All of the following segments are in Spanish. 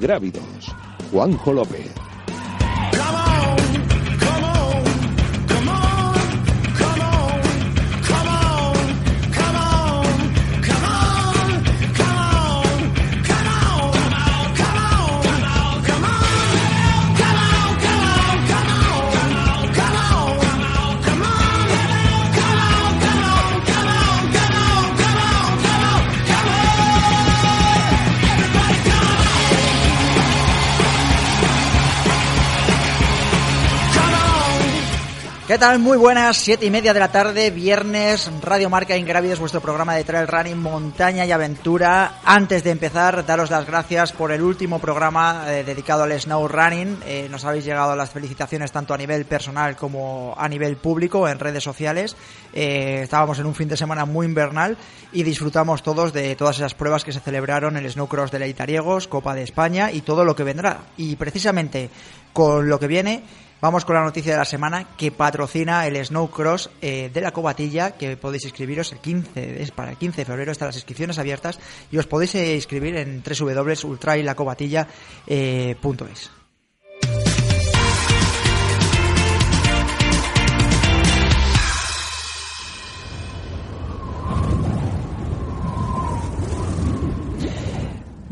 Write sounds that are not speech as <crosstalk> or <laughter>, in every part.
Ingrávidos. Juanjo López. ¿Qué tal? Muy buenas, siete y media de la tarde, viernes, Radio Marca Ingrávidos, vuestro programa de trail running, montaña y aventura. Antes de empezar, daros las gracias por el último programa eh, dedicado al snow running. Eh, nos habéis llegado las felicitaciones tanto a nivel personal como a nivel público en redes sociales. Eh, estábamos en un fin de semana muy invernal y disfrutamos todos de todas esas pruebas que se celebraron, el Snowcross de Leitariegos, Copa de España y todo lo que vendrá. Y precisamente con lo que viene Vamos con la noticia de la semana que patrocina el Snow Cross eh, de la Cobatilla, que podéis inscribiros el 15, es para el 15 de febrero, están las inscripciones abiertas y os podéis eh, inscribir en www.ultrailacobatilla.es.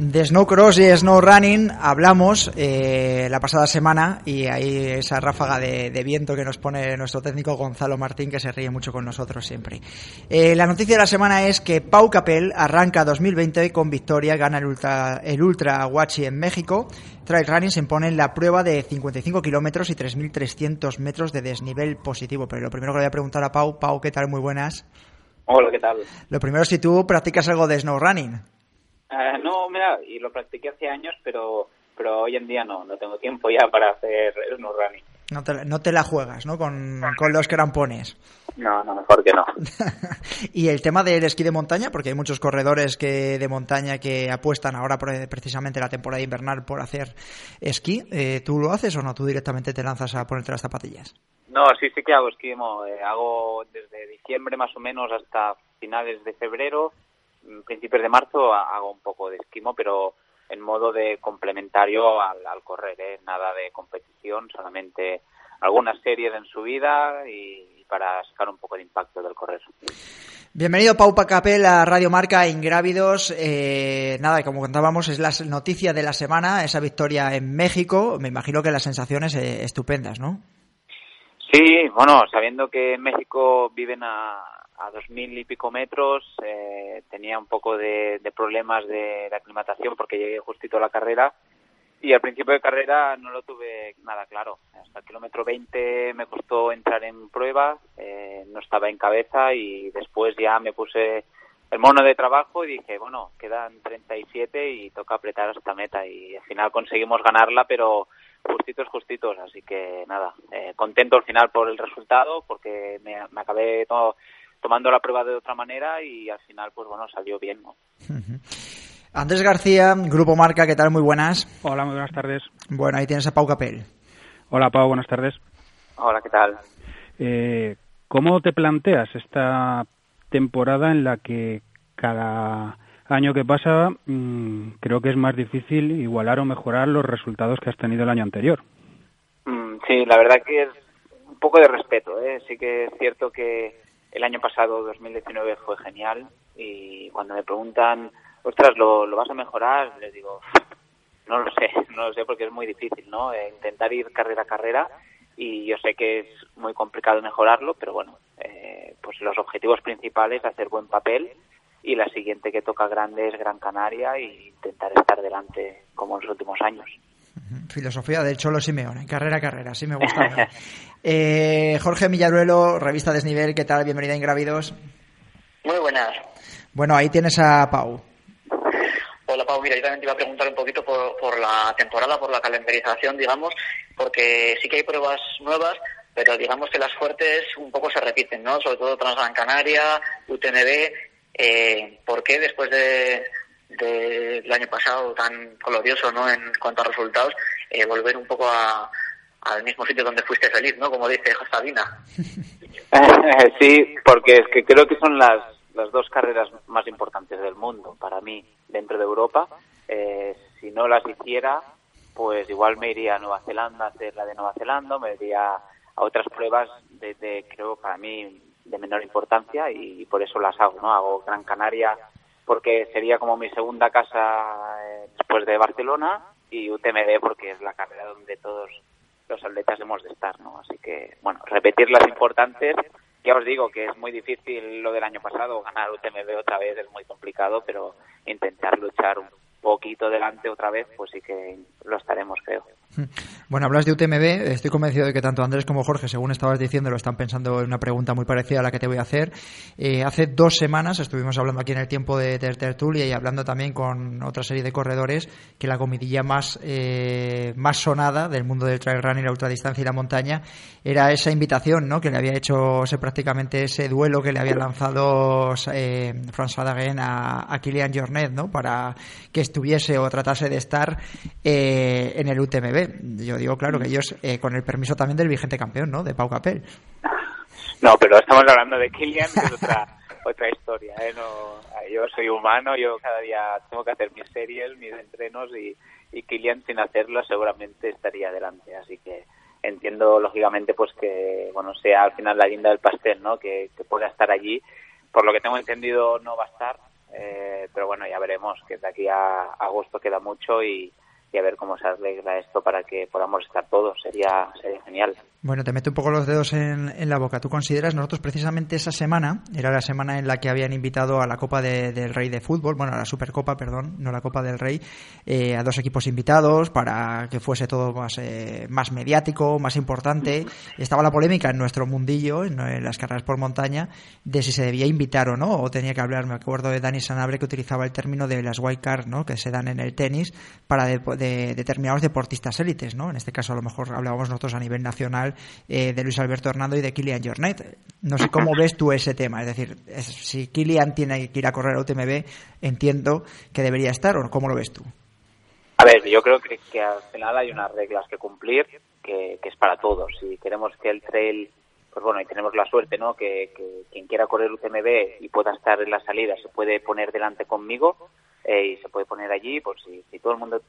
De Snowcross y Snow Running hablamos eh, la pasada semana y ahí esa ráfaga de, de, viento que nos pone nuestro técnico Gonzalo Martín que se ríe mucho con nosotros siempre. Eh, la noticia de la semana es que Pau Capel arranca 2020 con victoria, gana el Ultra, el ultra Huachi en México. Trail Running se impone en la prueba de 55 kilómetros y 3.300 metros de desnivel positivo. Pero lo primero que le voy a preguntar a Pau, Pau, ¿qué tal? Muy buenas. Hola, ¿qué tal? Lo primero, si tú practicas algo de Snow Running. Uh, no, mira, y lo practiqué hace años, pero pero hoy en día no, no tengo tiempo ya para hacer snow running. No te, no te la juegas, ¿no? Con, con los crampones. No, no, mejor que no. <laughs> y el tema del esquí de montaña, porque hay muchos corredores que de montaña que apuestan ahora por, precisamente la temporada invernal por hacer esquí. Eh, ¿Tú lo haces o no? ¿Tú directamente te lanzas a ponerte las zapatillas? No, sí, sí que hago esquí. Eh, hago desde diciembre más o menos hasta finales de febrero principios de marzo hago un poco de esquimo, pero en modo de complementario al, al correr, ¿eh? nada de competición, solamente algunas series en subida y, y para sacar un poco de impacto del correr. Bienvenido Pau Pacapel a Radio Marca Ingrávidos. Eh, nada, como contábamos, es la noticia de la semana, esa victoria en México. Me imagino que las sensaciones eh, estupendas, ¿no? Sí, bueno, sabiendo que en México viven a, a dos mil y pico metros, eh, tenía un poco de, de, problemas de, aclimatación porque llegué justito a la carrera y al principio de carrera no lo tuve nada claro. Hasta el kilómetro 20 me costó entrar en prueba, eh, no estaba en cabeza y después ya me puse el mono de trabajo y dije, bueno, quedan 37 y toca apretar hasta meta y al final conseguimos ganarla, pero justitos, justitos, así que nada, eh, contento al final por el resultado porque me, me acabé todo tomando la prueba de otra manera y al final, pues bueno, salió bien, ¿no? Andrés García, Grupo Marca, ¿qué tal? Muy buenas. Hola, muy buenas tardes. Bueno, ahí tienes a Pau Capel. Hola, Pau, buenas tardes. Hola, ¿qué tal? Eh, ¿Cómo te planteas esta temporada en la que cada año que pasa mmm, creo que es más difícil igualar o mejorar los resultados que has tenido el año anterior? Mm, sí, la verdad que es un poco de respeto. ¿eh? Sí que es cierto que el año pasado, 2019, fue genial y cuando me preguntan, ostras, ¿lo, vas a mejorar? Les digo, no lo sé, <laughs> no lo sé porque es muy difícil, ¿no? Eh, intentar ir carrera a carrera y yo sé que es muy complicado mejorarlo, pero bueno, eh, pues los objetivos principales, hacer buen papel y la siguiente que toca grande es Gran Canaria e intentar estar delante como en los últimos años. Filosofía del Cholo Simeone, carrera a carrera, sí me gusta. <laughs> eh, Jorge Millaruelo, revista Desnivel, ¿qué tal? Bienvenida a Ingrávidos. Muy buenas. Bueno, ahí tienes a Pau. Hola Pau, mira, yo también te iba a preguntar un poquito por, por la temporada, por la calendarización, digamos, porque sí que hay pruebas nuevas, pero digamos que las fuertes un poco se repiten, ¿no? Sobre todo Transgran Canaria, UTMB. Eh, ¿Por qué después de, del año pasado tan glorioso, ¿no? En cuanto a resultados, eh, volver un poco al mismo sitio donde fuiste feliz, ¿no? Como dice Sabina. <laughs> sí, porque es que creo que son las, las dos carreras más importantes del mundo para mí dentro de Europa. Eh, si no las hiciera, pues igual me iría a Nueva Zelanda a hacer la de Nueva Zelanda, me iría a otras pruebas de, creo para mí de menor importancia y, por eso las hago, ¿no? Hago Gran Canaria porque sería como mi segunda casa eh, después de Barcelona y UTMB porque es la carrera donde todos los atletas hemos de estar, ¿no? Así que, bueno, repetir las importantes. Ya os digo que es muy difícil lo del año pasado, ganar UTMB otra vez es muy complicado, pero intentar luchar un poquito delante otra vez, pues sí que lo estaremos, creo. Bueno, hablas de UTMB. Estoy convencido de que tanto Andrés como Jorge, según estabas diciendo, lo están pensando en una pregunta muy parecida a la que te voy a hacer. Eh, hace dos semanas estuvimos hablando aquí en el tiempo de, Tertulia y hablando también con otra serie de corredores que la comidilla más, eh, más sonada del mundo del trail running, la ultradistancia y la montaña era esa invitación ¿no? que le había hecho ese, prácticamente ese duelo que le había lanzado eh, François Dagen a, a Kilian Jornet ¿no? para que estuviese o tratase de estar eh, en el UTMB. Yo digo, claro, que ellos, eh, con el permiso también del vigente campeón, ¿no? De Pau Capel. No, pero estamos hablando de Kilian, que es otra, <laughs> otra historia. ¿eh? No, yo soy humano, yo cada día tengo que hacer mis series, mis entrenos y, y Kilian sin hacerlo seguramente estaría adelante. Así que entiendo lógicamente pues que bueno sea al final la linda del pastel, ¿no? Que, que pueda estar allí. Por lo que tengo entendido no va a estar, eh, pero bueno ya veremos que de aquí a agosto queda mucho y, y a ver cómo se arregla esto para que podamos estar todos. Sería, sería genial. Bueno, te meto un poco los dedos en, en, la boca. ¿Tú consideras, nosotros precisamente esa semana, era la semana en la que habían invitado a la Copa del Rey de Fútbol, bueno, a la Supercopa, perdón, no la Copa del Rey, eh, a dos equipos invitados para que fuese todo más, eh, más mediático, más importante. Estaba la polémica en nuestro mundillo, en, las carreras por montaña, de si se debía invitar o no, o tenía que hablar, me acuerdo de Dani Sanabre que utilizaba el término de las white cards, ¿no? que se dan en el tenis para de, de determinados deportistas élites, ¿no? En este caso a lo mejor hablábamos nosotros a nivel nacional eh, de Luis Alberto Hernando y de Kilian Jornet. No sé cómo ves tú ese tema, es decir, si Kilian tiene que ir a correr a UTMB, entiendo que debería estar, ¿o cómo lo ves tú? A ver, yo creo que, que al final hay unas reglas que cumplir, que, es para todos. Si queremos que el trail pues bueno, y tenemos la suerte, ¿no? Que, quien quiera correr UTMB y pueda estar en la salida se puede poner delante conmigo eh, y se puede poner allí, pues si todo el mundo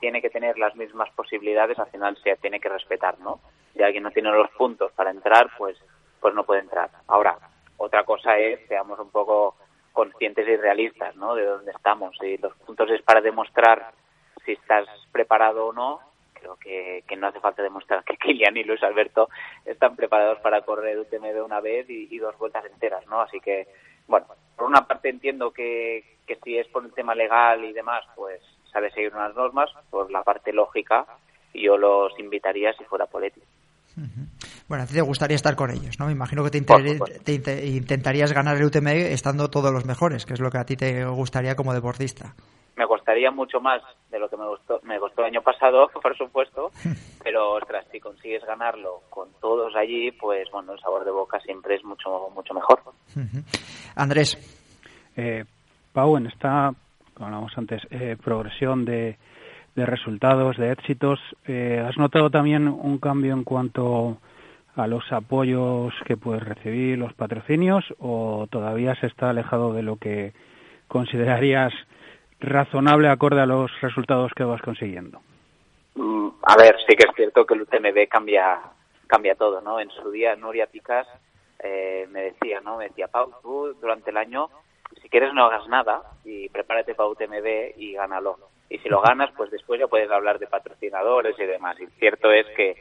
tiene que tener las mismas posibilidades, al final se tiene que respetar, ¿no? Si alguien no tiene los puntos para entrar, pues, pues no puede entrar. Ahora, otra cosa es, seamos un poco conscientes y realistas, ¿no? De dónde estamos. Si los puntos es para demostrar si estás preparado o no, creo que, que no hace falta demostrar que <laughs> Kilian y Luis Alberto están preparados para correr UTMB una vez y, y dos vueltas enteras, ¿no? Así que, bueno, por una parte entiendo que, que si es por el tema legal y demás, pues sabe seguir unas normas, por la parte lógica, yo los invitaría si fuera por Bueno, a ti te gustaría estar con ellos, ¿no? Me imagino que te, intentarías ganar el UTM estando todos los mejores, que es lo que a ti te gustaría como deportista. Me gustaría mucho más de lo que me gustó, me costó el año pasado, <laughs> por supuesto, <laughs> pero ostras, si consigues ganarlo con todos allí, pues bueno, el sabor de boca siempre es mucho mucho mejor. Andrés. Eh, Pau, en esta hablamos antes, eh, progresión de, de, resultados, de éxitos. Eh, ¿Has notado también un cambio en cuanto a los apoyos que puedes recibir, los patrocinios, o todavía se está alejado de lo que considerarías razonable acorde a los resultados que vas consiguiendo? Mm, a ver, sí que es cierto que el UTMB cambia, cambia todo, ¿no? En su día, Nuria Picas eh, me decía, ¿no? Me decía, Pau, tú durante el año quieres no hagas nada y prepárate para UTMB y gánalo. Y si lo ganas, pues después ya puedes hablar de patrocinadores y demás. Y cierto es que,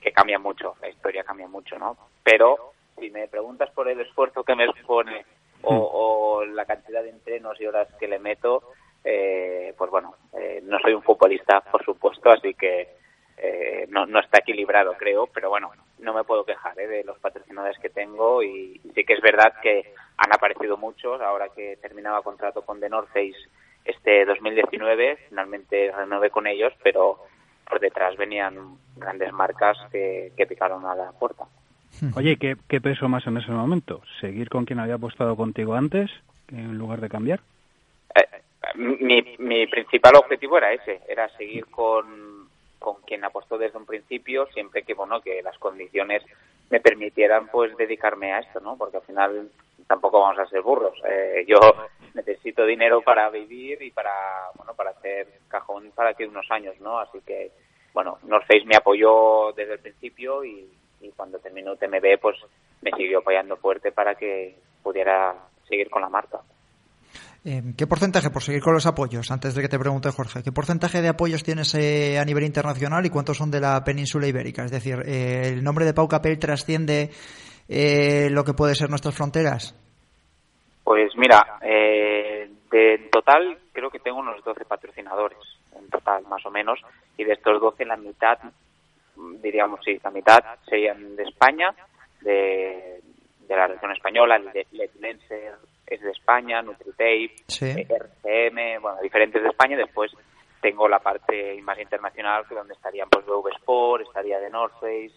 que cambia mucho, la historia cambia mucho, ¿no? Pero si me preguntas por el esfuerzo que me supone o, la cantidad de entrenos y horas que le meto, eh, pues bueno, eh, no soy un futbolista, por supuesto, así que eh, no, no está equilibrado, creo, pero bueno, no me puedo quejar de los patrocinadores que tengo y sí que es verdad que han aparecido muchos. Ahora que terminaba contrato con The North Face este 2019, finalmente renové con ellos, pero por detrás venían grandes marcas que, picaron a la puerta. Oye, ¿qué, ¿qué peso más en ese momento? ¿Seguir con quien había apostado contigo antes en lugar de cambiar? Eh, mi, mi principal objetivo era ese, era seguir con, con quien apostó desde un principio, siempre que bueno que las condiciones me permitieran pues dedicarme a esto, ¿no? Porque al final tampoco vamos a ser burros. Eh, yo necesito dinero para vivir y para bueno para hacer cajón para que unos años, ¿no? Así que bueno, North Face me apoyó desde el principio y, y cuando terminó TMB pues me siguió apoyando fuerte para que pudiera seguir con la marca. Eh, ¿Qué porcentaje, por seguir con los apoyos, antes de que te pregunte Jorge, qué porcentaje de apoyos tienes eh, a nivel internacional y cuántos son de la península ibérica? Es decir, eh, ¿el nombre de Pau Capel trasciende lo que puede ser nuestras fronteras? Pues mira, de total creo que tengo unos 12 patrocinadores, en total más o menos, y de estos 12 la mitad, diríamos sí, la mitad serían de España, de, la región española, el de Lenser, es de España, NutriTape, eh, RCM, bueno, diferentes de España. Después tengo la parte más internacional, que donde estarían pues BV Sport, estaría de North Face,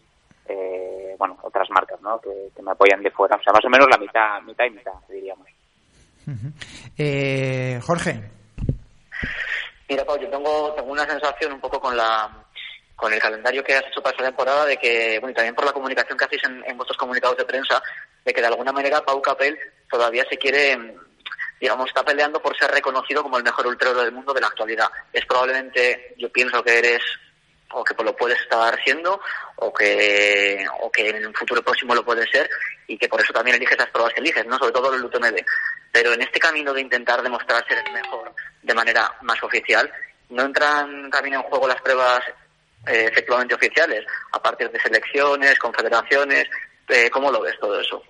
eh, bueno, otras marcas, ¿no? Que, me apoyan de fuera. O sea, más o menos la mitad, mitad y mitad, diríamos. eh, Jorge. Mira, Pau, yo tengo, tengo una sensación un poco con la con el calendario que has hecho para esta temporada, de que, bueno, y también por la comunicación que hacéis en, en vuestros comunicados de prensa, de que de alguna manera Pau Capel todavía se quiere, digamos, está peleando por ser reconocido como el mejor ultrero del mundo de la actualidad. Es probablemente, yo pienso que eres o que lo puedes estar siendo o que o que en un futuro próximo lo puedes ser y que por eso también eliges las pruebas que eliges, no sobre todo el UTMB. Pero en este camino de intentar demostrar ser el mejor de manera más oficial, no entran también en juego las pruebas eh, efectivamente oficiales, a partir de selecciones, confederaciones. Eh, ¿Cómo lo ves todo eso?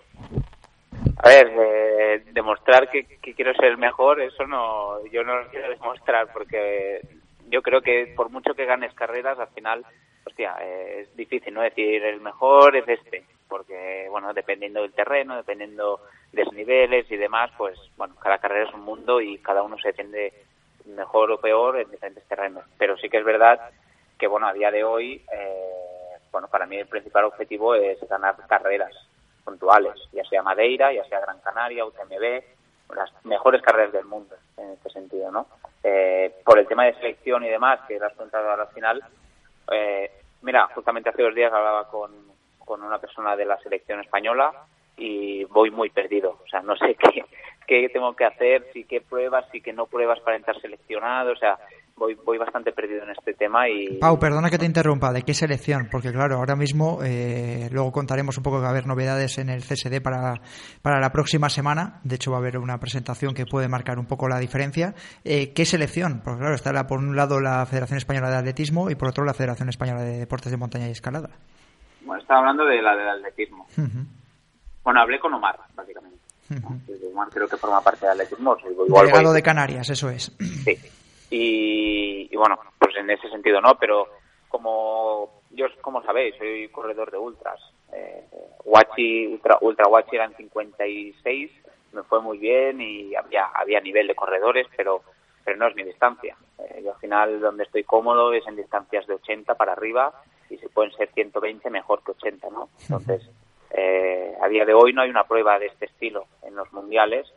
A ver, eh, demostrar que, quiero ser mejor, eso no, yo no lo quiero demostrar porque yo creo que por mucho que ganes carreras, al final, hostia, eh, es difícil, ¿no? Decir el mejor es este, porque, bueno, dependiendo del terreno, dependiendo de los niveles y demás, pues, bueno, cada carrera es un mundo y cada uno se defiende mejor o peor en diferentes terrenos. Pero sí que es verdad que, bueno, a día de hoy, eh, bueno, para mí el principal objetivo es ganar carreras puntuales, ya sea Madeira, ya sea Gran Canaria, UTMB, las mejores carreras del mundo en este sentido, ¿no? Eh, por el de selección y demás, que las preguntado al final, eh, mira, justamente hace dos días hablaba con, con una persona de la selección española y voy muy perdido, o sea, no sé <laughs> qué, qué tengo que hacer, si qué pruebas, si qué no pruebas para entrar seleccionado, o sea, voy, voy bastante perdido en este tema y... Pau, perdona que te interrumpa, ¿de qué selección? Porque claro, ahora mismo, eh, luego contaremos un poco que va a haber novedades en el CSD para, para la próxima semana, de hecho va a haber una presentación que puede marcar un poco la diferencia. Eh, ¿Qué selección? Porque claro, está por un lado la Federación Española de Atletismo y por otro la Federación Española de Deportes de Montaña y Escalada. Bueno, estaba hablando de la del atletismo. Bueno, hablé con Omar, básicamente. Omar creo que forma parte del atletismo. Igual Delegado de Canarias, eso es. Sí. Y, bueno, pues en ese sentido no, pero como yo, como sabéis, soy corredor de ultras. Eh, ultra, ultra Wachi eran 56, me fue muy bien y había, había nivel de corredores, pero, pero no es mi distancia. Eh, yo al final donde estoy cómodo es en distancias de 80 para arriba y si pueden ser 120 mejor que 80, ¿no? <laughs> Entonces, eh, a día de hoy no hay una prueba de este estilo en los mundiales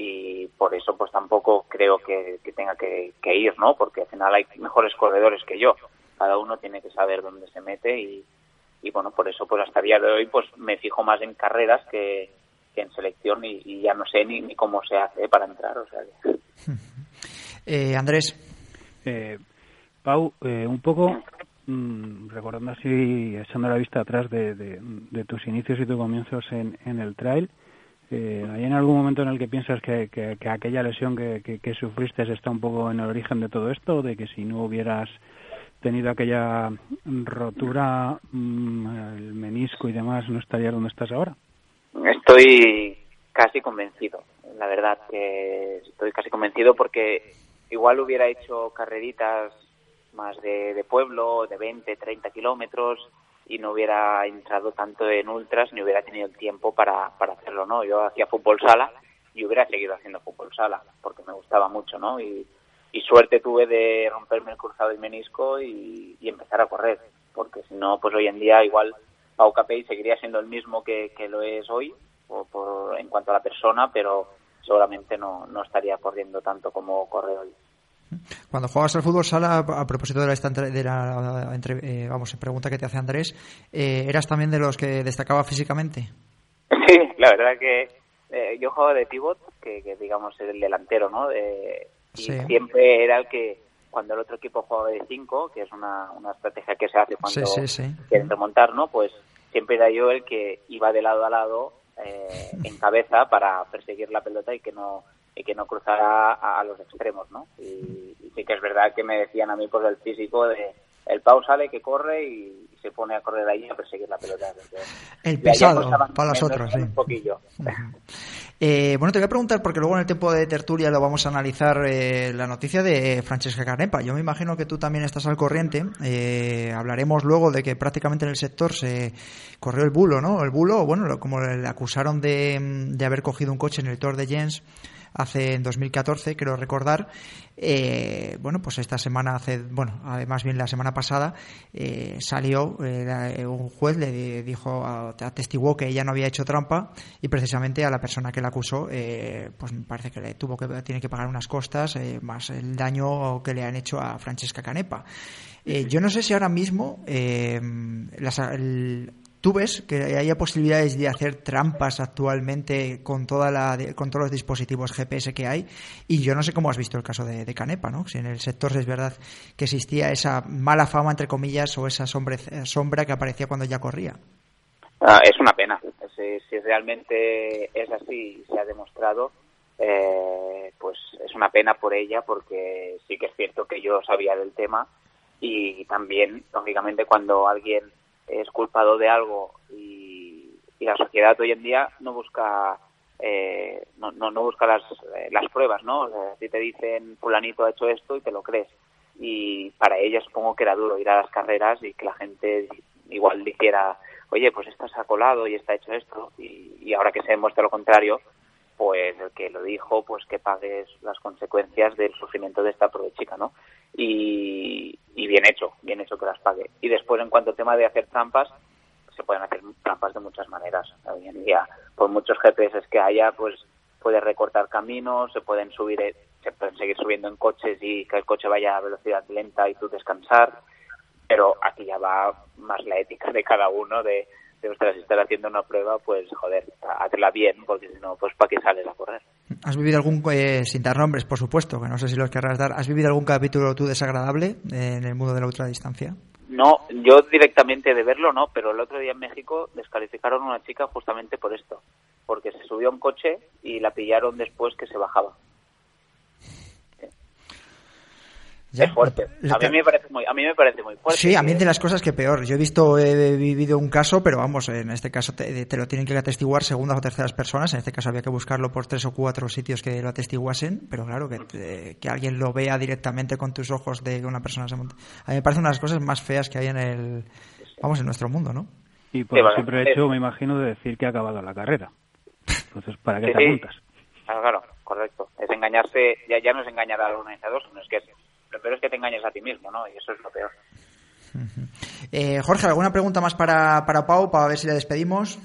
y por eso pues tampoco creo que, tenga que, ir, ¿no? Porque al final hay mejores corredores que yo. Cada uno tiene que saber dónde se mete y, y bueno, por eso pues hasta el día de hoy pues me fijo más en carreras que, en selección y, ya no sé ni, ni, cómo se hace para entrar, o sea <laughs> eh, Andrés. Eh, Pau, eh, un poco mm, recordando así, echando la vista atrás de, de, tus inicios y tus comienzos en, en el trail, eh, ¿Hay en algún momento en el que piensas que, que, aquella lesión que, que, sufriste está un poco en el origen de todo esto? ¿De que si no hubieras tenido aquella rotura, mm, el menisco y demás, no estarías donde estás ahora? Estoy casi convencido, la verdad que estoy casi convencido porque igual hubiera hecho carreritas más de, pueblo, de 20, 30 kilómetros, y no hubiera entrado tanto en ultras ni hubiera tenido el tiempo para, para hacerlo, ¿no? Yo hacía fútbol sala y hubiera seguido haciendo fútbol sala porque me gustaba mucho, ¿no? Y, suerte tuve de romperme el cruzado y menisco y, y empezar a correr, porque si no, pues hoy en día igual Pau Capell seguiría siendo el mismo que, que lo es hoy por, por, en cuanto a la persona, pero seguramente no, no estaría corriendo tanto como corre hoy. Cuando juegas al fútbol sala, a propósito de la, de la entre, eh, vamos, pregunta que te hace Andrés, eh, ¿eras también de los que destacaba físicamente? Sí, la verdad que eh, yo jugaba de pivot, que, que, digamos el delantero, ¿no? De, y sí. siempre era el que, cuando el otro equipo jugaba de 5, que es una, una estrategia que se hace cuando sí, sí, quieren remontar, ¿no? Pues siempre era yo el que iba de lado a lado eh, en cabeza para perseguir la pelota y que no y que no cruzara a, a los extremos, ¿no? Y, y, sí que es verdad que me decían a mí por el físico de el Pau sale que corre y, se pone a correr ahí a perseguir la pelota. El pesado para las otras, sí. Un poquillo. Eh, bueno, te voy a preguntar, porque luego en el tiempo de tertulia lo vamos a analizar, eh, la noticia de Francesca Canepa. Yo me imagino que tú también estás al corriente. Eh, hablaremos luego de que prácticamente en el sector se corrió el bulo, ¿no? El bulo, bueno, como le acusaron de, de haber cogido un coche en el Tour de Jens hace en 2014, creo recordar. Eh, bueno, pues esta semana, hace, bueno, más bien la semana pasada, eh, salió eh, un juez le dijo, atestiguó que ella no había hecho trampa y precisamente a la persona que la acusó, eh, pues me parece que le tuvo que tiene que pagar unas costas eh, más el daño que le han hecho a Francesca Canepa. yo no sé si ahora mismo las, el, ¿Tú ves que haya posibilidades de hacer trampas actualmente con toda la con todos los dispositivos GPS que hay? Y yo no sé cómo has visto el caso de, Canepa, ¿no? Si en el sector es verdad que existía esa mala fama, entre comillas, o esa sombra, sombra que aparecía cuando ya corría. Ah, es una pena. Si, si, realmente es así, se ha demostrado, eh, pues es una pena por ella, porque sí que es cierto que yo sabía del tema y también, lógicamente, cuando alguien es culpado de algo y, y la sociedad hoy en día no busca eh, no, no, no, busca las, eh, las pruebas, ¿no? O sea, si te dicen fulanito ha hecho esto y te lo crees. Y para ella supongo que era duro ir a las carreras y que la gente igual dijera, oye, pues esto se ha colado y está hecho esto. Y, y ahora que se demuestra lo contrario, pues el que lo dijo, pues que pagues las consecuencias del sufrimiento de esta pobre chica, ¿no? Y, y bien hecho, las pague. Y después, en cuanto al tema de hacer trampas, se pueden hacer trampas de muchas maneras. Hoy en día, por muchos GPS que haya, pues puedes recortar caminos, se pueden subir, se pueden seguir subiendo en coches y que el coche vaya a velocidad lenta y tú descansar. Pero aquí ya va más la ética de cada uno de de ostras, si estás haciendo una prueba, pues joder, hazla bien, porque si no, pues para qué sales a correr. ¿Has vivido algún, eh, sin dar nombres, por supuesto, que no sé si los querrás dar, ¿has vivido algún capítulo tú desagradable en el mundo de la ultradistancia? No, yo directamente de verlo no, pero el otro día en México descalificaron a una chica justamente por esto, porque se subió a un coche y la pillaron después que se bajaba. Ya, es fuerte. A mí, me parece muy, a mí me parece muy fuerte. Sí, a mí es de las cosas que peor. Yo he visto, he vivido un caso, pero vamos, en este caso te, te, lo tienen que atestiguar segundas o terceras personas. En este caso había que buscarlo por tres o cuatro sitios que lo atestiguasen, pero claro, que, te, que alguien lo vea directamente con tus ojos de que una persona se monta. A mí me parece una de las cosas más feas que hay en el, vamos, en nuestro mundo, ¿no? Y por sí, el simple hecho, me imagino, de decir que ha acabado la carrera. Entonces, ¿para qué sí, te apuntas? Claro, claro, correcto. Es engañarse, ya, ya no es engañar al organizador, sino es que es lo peor es que te engañes a ti mismo, ¿no? Y eso es lo peor. Uh -huh. eh, Jorge, ¿alguna pregunta más para, para Pau, para ver si le despedimos?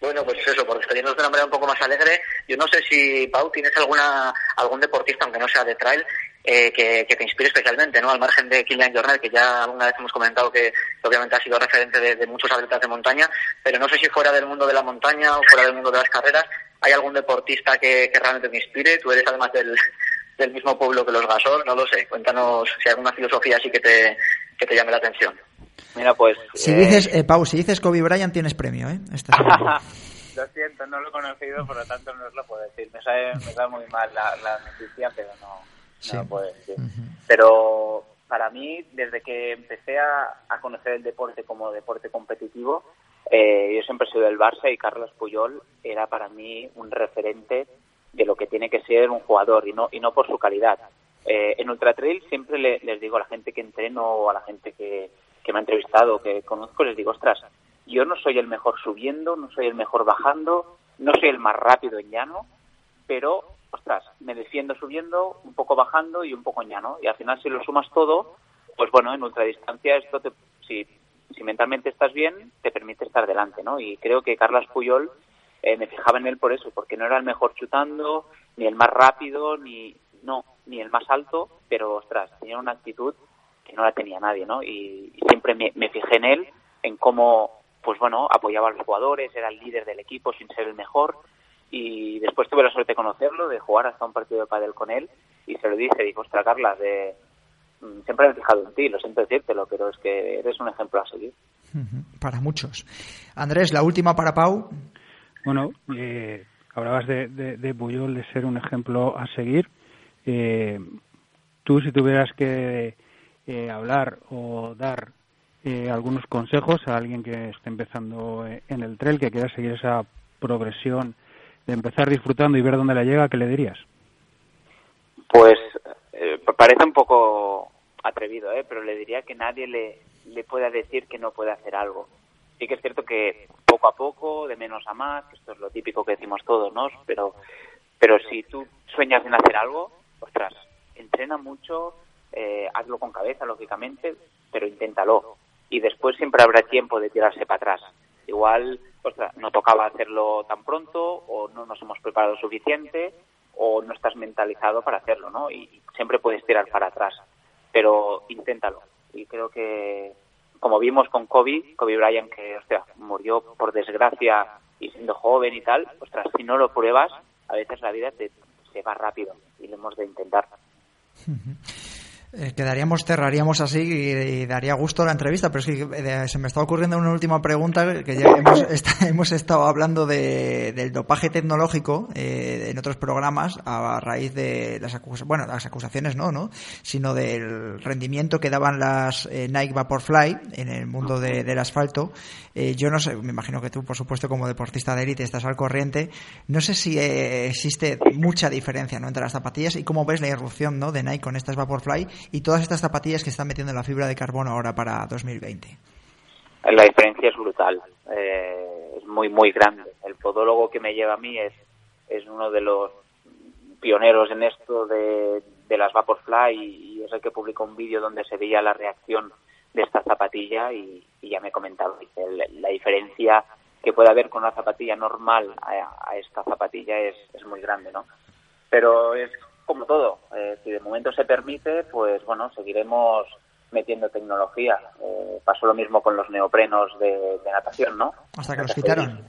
Bueno, pues eso, por despedirnos de una manera un poco más alegre, yo no sé si, Pau, tienes alguna algún deportista, aunque no sea de trail, eh, que, que, te inspire especialmente, ¿no? Al margen de Kilian Jornet, que ya alguna vez hemos comentado que obviamente ha sido referente de, de muchos atletas de montaña, pero no sé si fuera del mundo de la montaña o fuera del mundo de las carreras, ¿hay algún deportista que, que realmente te inspire? Tú eres además del, del mismo pueblo que los Gasol, no lo sé. Cuéntanos si hay alguna filosofía así que te, que te llame la atención. Mira, pues... Si eh... dices, eh, Pau, si dices Kobe Bryant tienes premio, ¿eh? Esta <laughs> lo siento, no lo he conocido, por lo tanto no os lo puedo decir. Me sabe, me sabe muy mal la, la noticia, pero no, sí. no lo puedo decir. Uh -huh. Pero para mí, desde que empecé a, a conocer el deporte como deporte competitivo, eh, yo siempre he sido del Barça y Carlos Puyol era para mí un referente de lo que tiene que ser un jugador y no y no por su calidad. Eh, en Ultra Trail siempre le, les digo a la gente que entreno o a la gente que, que me ha entrevistado, que conozco, les digo, ostras, yo no soy el mejor subiendo, no soy el mejor bajando, no soy el más rápido en llano, pero, ostras, me defiendo subiendo, un poco bajando y un poco en llano. Y al final, si lo sumas todo, pues bueno, en ultradistancia esto te, si, si mentalmente estás bien, te permite estar delante, ¿no? Y creo que Carlos Puyol eh, me fijaba en él por eso, porque no era el mejor chutando, ni el más rápido, ni no, ni el más alto, pero ostras, tenía una actitud que no la tenía nadie, ¿no? Y, siempre me, fijé en él, en cómo, pues bueno, apoyaba a los jugadores, era el líder del equipo sin ser el mejor, y después tuve la suerte de conocerlo, de jugar hasta un partido de pádel con él, y se lo dije, dijo, ostras, Carla, de, mm, siempre me he fijado en ti, lo siento decírtelo, pero es que eres un ejemplo a seguir. Para muchos. Andrés, la última para Pau. Bueno, eh, hablabas de, de, de Puyol de ser un ejemplo a seguir. Eh, tú, si tuvieras que eh, hablar o dar eh, algunos consejos a alguien que esté empezando eh, en el trail, que quiera seguir esa progresión de empezar disfrutando y ver dónde la llega, ¿qué le dirías? Pues parece un poco atrevido, ¿eh? pero le diría que nadie le, le pueda decir que no puede hacer algo. Sí que es cierto que poco a poco, de menos a más, esto es lo típico que decimos todos, ¿no? Pero, pero si tú sueñas en hacer algo, ostras, entrena mucho, eh, hazlo con cabeza, lógicamente, pero inténtalo. Y después siempre habrá tiempo de tirarse para atrás. Igual, ostras, no tocaba hacerlo tan pronto, o no nos hemos preparado suficiente, o no estás mentalizado para hacerlo, ¿no? Y siempre puedes tirar para atrás. Pero inténtalo. Y creo que, como vimos con Kobe, Kobe Bryant, que, ostras, murió por desgracia y siendo joven y tal, ostras, si no lo pruebas, a veces la vida te, se va rápido y lo hemos de intentar. <laughs> Eh, quedaríamos, cerraríamos así y, daría gusto la entrevista, pero es que eh, se me está ocurriendo una última pregunta que ya hemos, <coughs> hemos estado hablando de, del dopaje tecnológico eh, en otros programas a raíz de las acusaciones, bueno, las acusaciones no, ¿no? Sino del rendimiento que daban las Nike Vaporfly en el mundo del asfalto. yo no sé, me imagino que tú, por supuesto, como deportista de élite estás al corriente. No sé si existe mucha diferencia ¿no? entre las zapatillas y cómo ves la irrupción ¿no? de Nike con estas Vaporfly y todas estas zapatillas que están metiendo la fibra de carbono ahora para 2020? La diferencia es brutal, eh, es muy, muy grande. El podólogo que me lleva a mí es, es uno de los pioneros en esto de, de las Vaporfly y, es el que publicó un vídeo donde se veía la reacción de esta zapatilla y, ya me comentaba la, diferencia que puede haber con una zapatilla normal a, a esta zapatilla es, es muy grande, ¿no? Pero es como todo, eh, si de momento se permite, pues bueno, seguiremos metiendo tecnología. Eh, pasó lo mismo con los neoprenos de, natación, ¿no? Hasta que los quitaron.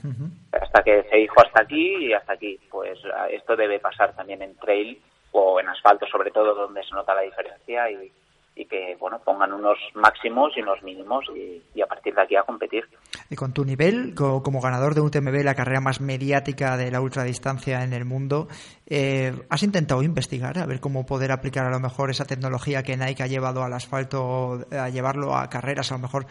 Hasta que se dijo hasta aquí y hasta aquí. Pues esto debe pasar también en trail o en asfalto, sobre todo, donde se nota la diferencia y, y que bueno pongan unos máximos y unos mínimos y, a partir de aquí a competir. Y con tu nivel, como ganador de UTMB, la carrera más mediática de la ultradistancia en el mundo, eh, ¿has intentado investigar a ver cómo poder aplicar a lo mejor esa tecnología que Nike ha llevado al asfalto, a llevarlo a carreras a lo mejor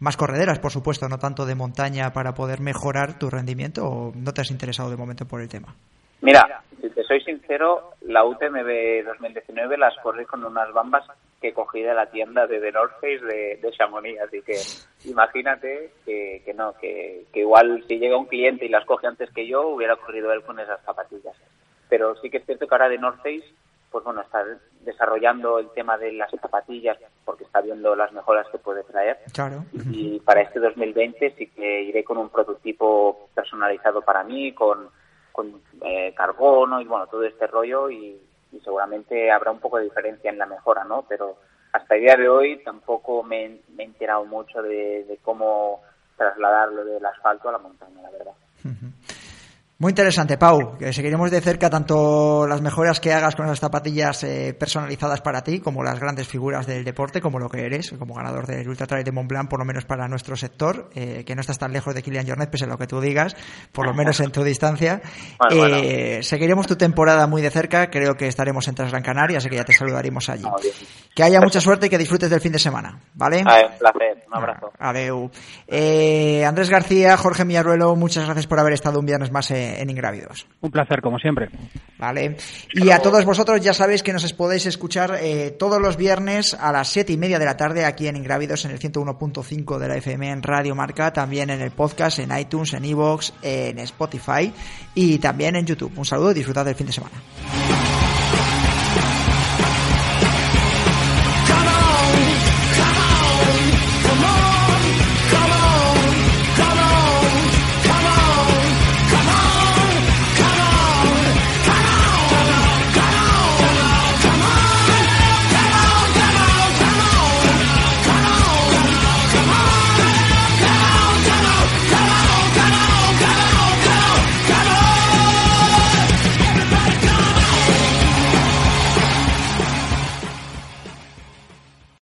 más correderas, por supuesto, no tanto de montaña, para poder mejorar tu rendimiento o no te has interesado de momento por el tema? Mira, si te soy sincero, la UTMB 2019 las corrí con unas bambas que cogí de la tienda de The North Face de, de Chamonix, así que imagínate que, que no, que, que, igual si llega un cliente y las coge antes que yo, hubiera corrido él con esas zapatillas. Pero sí que es cierto que ahora The North Face, pues bueno, está desarrollando el tema de las zapatillas porque está viendo las mejoras que puede traer. Claro. Y para este 2020 sí que iré con un prototipo personalizado para mí, con, con eh, carbono y bueno, todo este rollo y, y seguramente habrá un poco de diferencia en la mejora, ¿no? Pero hasta el día de hoy tampoco me, he enterado mucho de, de cómo trasladarlo del asfalto a la montaña, la verdad. Muy interesante, Pau. Seguiremos de cerca tanto las mejoras que hagas con esas zapatillas eh, personalizadas para ti, como las grandes figuras del deporte, como lo que eres, como ganador del Ultra Trail de Mont Blanc, por lo menos para nuestro sector, eh, que no estás tan lejos de Kilian Jornet, pese a lo que tú digas, por lo menos en tu distancia. Eh, seguiremos tu temporada muy de cerca, creo que estaremos en Traslan Canaria, así que ya te saludaremos allí. Que haya mucha suerte y que disfrutes del fin de semana, ¿vale? un placer, un abrazo. Adeu. Andrés García, Jorge Millaruelo, muchas gracias por haber estado un viernes más en eh, en Ingrávidos. Un placer, como siempre. Vale. Y a todos vosotros ya sabéis que nos podéis escuchar eh, todos los viernes a las siete y media de la tarde aquí en Ingrávidos en el 101.5 de la FM en Radio Marca, también en el podcast, en iTunes, en Evox, en Spotify y también en YouTube. Un saludo y disfrutad del fin de semana.